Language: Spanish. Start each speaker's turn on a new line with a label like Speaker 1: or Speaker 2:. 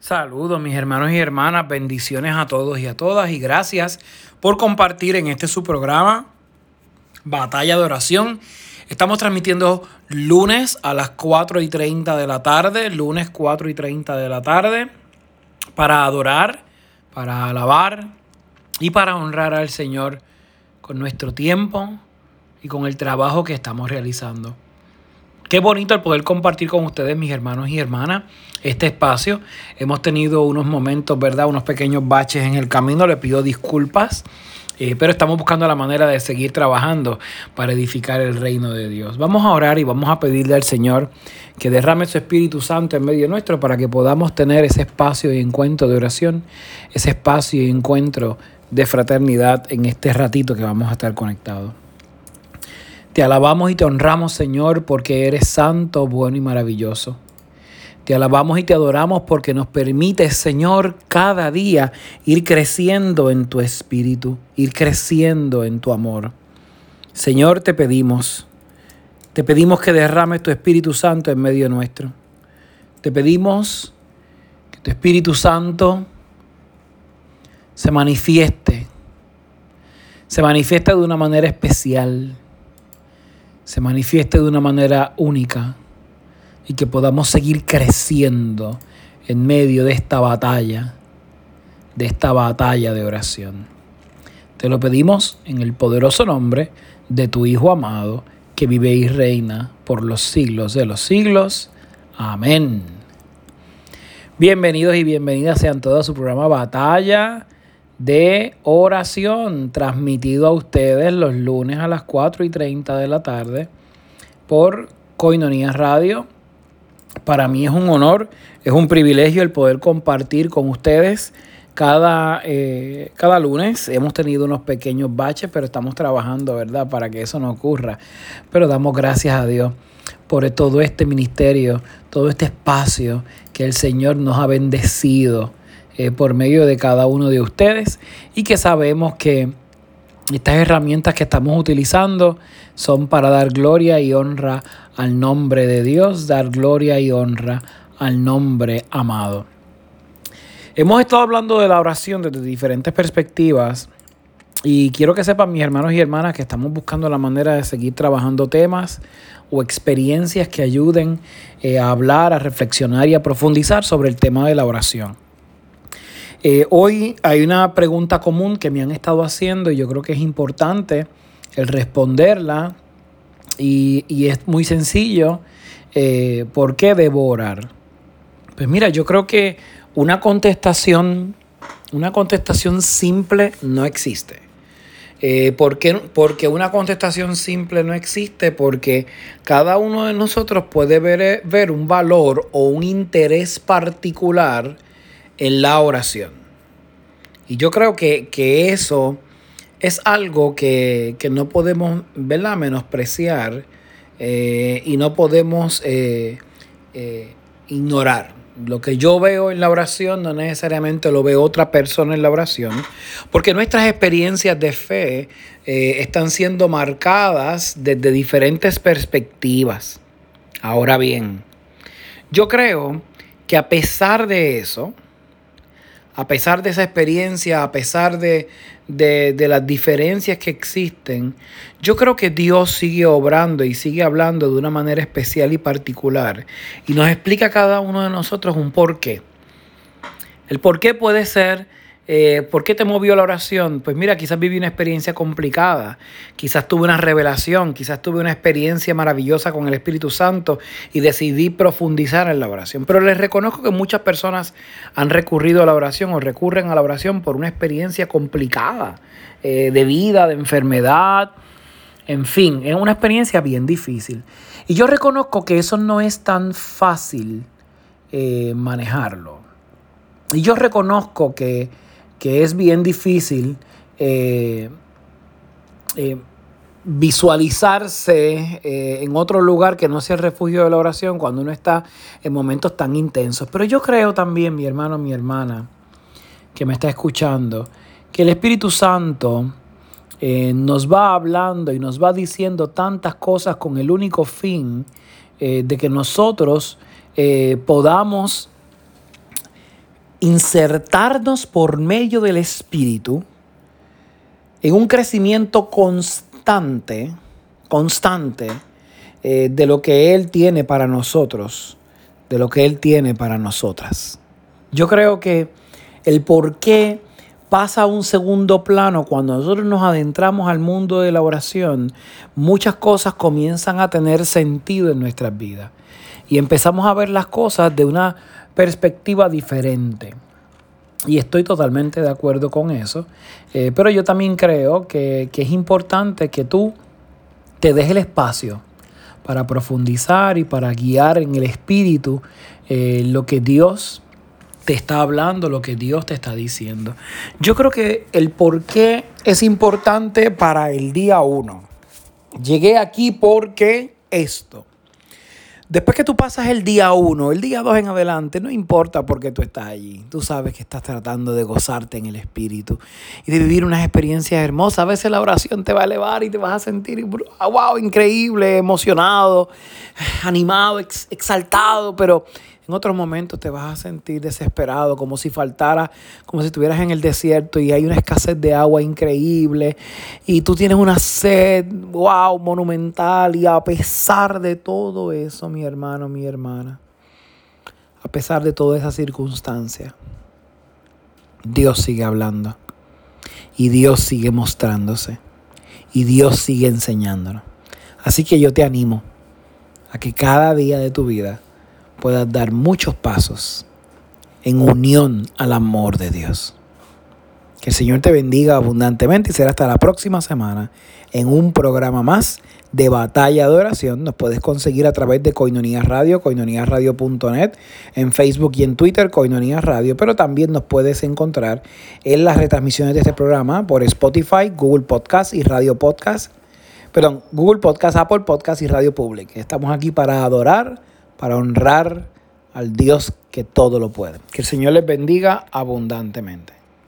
Speaker 1: Saludos mis hermanos y hermanas, bendiciones a todos y a todas y gracias por compartir en este su programa Batalla de Oración. Estamos transmitiendo lunes a las 4 y 30 de la tarde, lunes 4 y 30 de la tarde, para adorar, para alabar y para honrar al Señor con nuestro tiempo y con el trabajo que estamos realizando. Qué bonito el poder compartir con ustedes, mis hermanos y hermanas, este espacio. Hemos tenido unos momentos, ¿verdad? Unos pequeños baches en el camino. Le pido disculpas. Eh, pero estamos buscando la manera de seguir trabajando para edificar el reino de Dios. Vamos a orar y vamos a pedirle al Señor que derrame su Espíritu Santo en medio nuestro para que podamos tener ese espacio de encuentro de oración, ese espacio de encuentro de fraternidad en este ratito que vamos a estar conectados. Te alabamos y te honramos, Señor, porque eres santo, bueno y maravilloso. Te alabamos y te adoramos porque nos permites, Señor, cada día ir creciendo en tu espíritu, ir creciendo en tu amor. Señor, te pedimos, te pedimos que derrames tu Espíritu Santo en medio nuestro. Te pedimos que tu Espíritu Santo se manifieste, se manifieste de una manera especial se manifieste de una manera única y que podamos seguir creciendo en medio de esta batalla, de esta batalla de oración. Te lo pedimos en el poderoso nombre de tu Hijo amado, que vive y reina por los siglos de los siglos. Amén. Bienvenidos y bienvenidas sean todos a su programa Batalla de oración transmitido a ustedes los lunes a las 4 y 30 de la tarde por Coinonía Radio. Para mí es un honor, es un privilegio el poder compartir con ustedes cada, eh, cada lunes. Hemos tenido unos pequeños baches, pero estamos trabajando, ¿verdad?, para que eso no ocurra. Pero damos gracias a Dios por todo este ministerio, todo este espacio que el Señor nos ha bendecido eh, por medio de cada uno de ustedes y que sabemos que estas herramientas que estamos utilizando son para dar gloria y honra al nombre de Dios, dar gloria y honra al nombre amado. Hemos estado hablando de la oración desde diferentes perspectivas y quiero que sepan mis hermanos y hermanas que estamos buscando la manera de seguir trabajando temas o experiencias que ayuden eh, a hablar, a reflexionar y a profundizar sobre el tema de la oración. Eh, hoy hay una pregunta común que me han estado haciendo y yo creo que es importante el responderla y, es muy sencillo. Eh, ¿Por qué debo orar? Pues mira, yo creo que una contestación, una contestación simple no existe. Eh, ¿por qué? Porque una contestación simple no existe porque cada uno de nosotros puede ver, ver un valor o un interés particular en la oración. Y yo creo que, eso es algo que, no podemos ¿verdad? menospreciar eh, y no podemos eh, eh, ignorar. Lo que yo veo en la oración no necesariamente lo ve otra persona en la oración, porque nuestras experiencias de fe están siendo marcadas desde diferentes perspectivas. Ahora bien, yo creo que a pesar de eso, a pesar de esa experiencia, a pesar de, las diferencias que existen, yo creo que Dios sigue obrando y sigue hablando de una manera especial y particular. Y nos explica a cada uno de nosotros un porqué. El porqué puede ser eh, ¿Por qué te movió la oración? Pues mira, quizás viví una experiencia complicada, quizás tuve una revelación, quizás tuve una experiencia maravillosa con el Espíritu Santo y decidí profundizar en la oración. Pero les reconozco que muchas personas han recurrido a la oración o recurren a la oración por una experiencia complicada eh, de vida, de enfermedad, en fin, es una experiencia bien difícil. Y yo reconozco que eso no es tan fácil eh, manejarlo. Y yo reconozco que que es bien difícil eh, eh, visualizarse eh, en otro lugar que no sea el refugio de la oración cuando uno está en momentos tan intensos. Pero yo creo también, mi hermano, mi hermana, que me está escuchando, que el Espíritu Santo nos va hablando y nos va diciendo tantas cosas con el único fin de que nosotros podamos insertarnos por medio del Espíritu en un crecimiento constante, constante, eh, de lo que Él tiene para nosotros, de lo que Él tiene para nosotras. Yo creo que el por qué pasa a un segundo plano cuando nosotros nos adentramos al mundo de la oración, muchas cosas comienzan a tener sentido en nuestras vidas y empezamos a ver las cosas de una perspectiva diferente. Y estoy totalmente de acuerdo con eso. Eh, pero yo también creo que, es importante que tú te dejes el espacio para profundizar y para guiar en el espíritu eh, lo que Dios te está hablando, lo que Dios te está diciendo. Yo creo que el por qué es importante para el día uno. Llegué aquí porque esto. Después que tú pasas el día uno, el día dos en adelante, no importa por qué tú estás allí. Tú sabes que estás tratando de gozarte en el espíritu y de vivir unas experiencias hermosas. A veces la oración te va a elevar y te vas a sentir, wow, increíble, emocionado, animado, exaltado, pero en otros momentos te vas a sentir desesperado, como si faltara, como si estuvieras en el desierto y hay una escasez de agua increíble y tú tienes una sed, wow, monumental. Y a pesar de todo eso, mi hermano, mi hermana, a pesar de toda esa circunstancia, Dios sigue hablando y Dios sigue mostrándose y Dios sigue enseñándonos. Así que yo te animo a que cada día de tu vida puedas dar muchos pasos en unión al amor de Dios. Que el Señor te bendiga abundantemente y será hasta la próxima semana en un programa más de Batalla de Oración. Nos puedes conseguir a través de Coinonía Radio, coinoniaradio.net, en Facebook y en Twitter, Coinonía Radio, pero también nos puedes encontrar en las retransmisiones de este programa por Spotify, Google Podcast y Radio Podcast. Perdón, Google Podcast, Apple Podcast y Radio Public. Estamos aquí para adorar para honrar al Dios que todo lo puede. Que el Señor les bendiga abundantemente.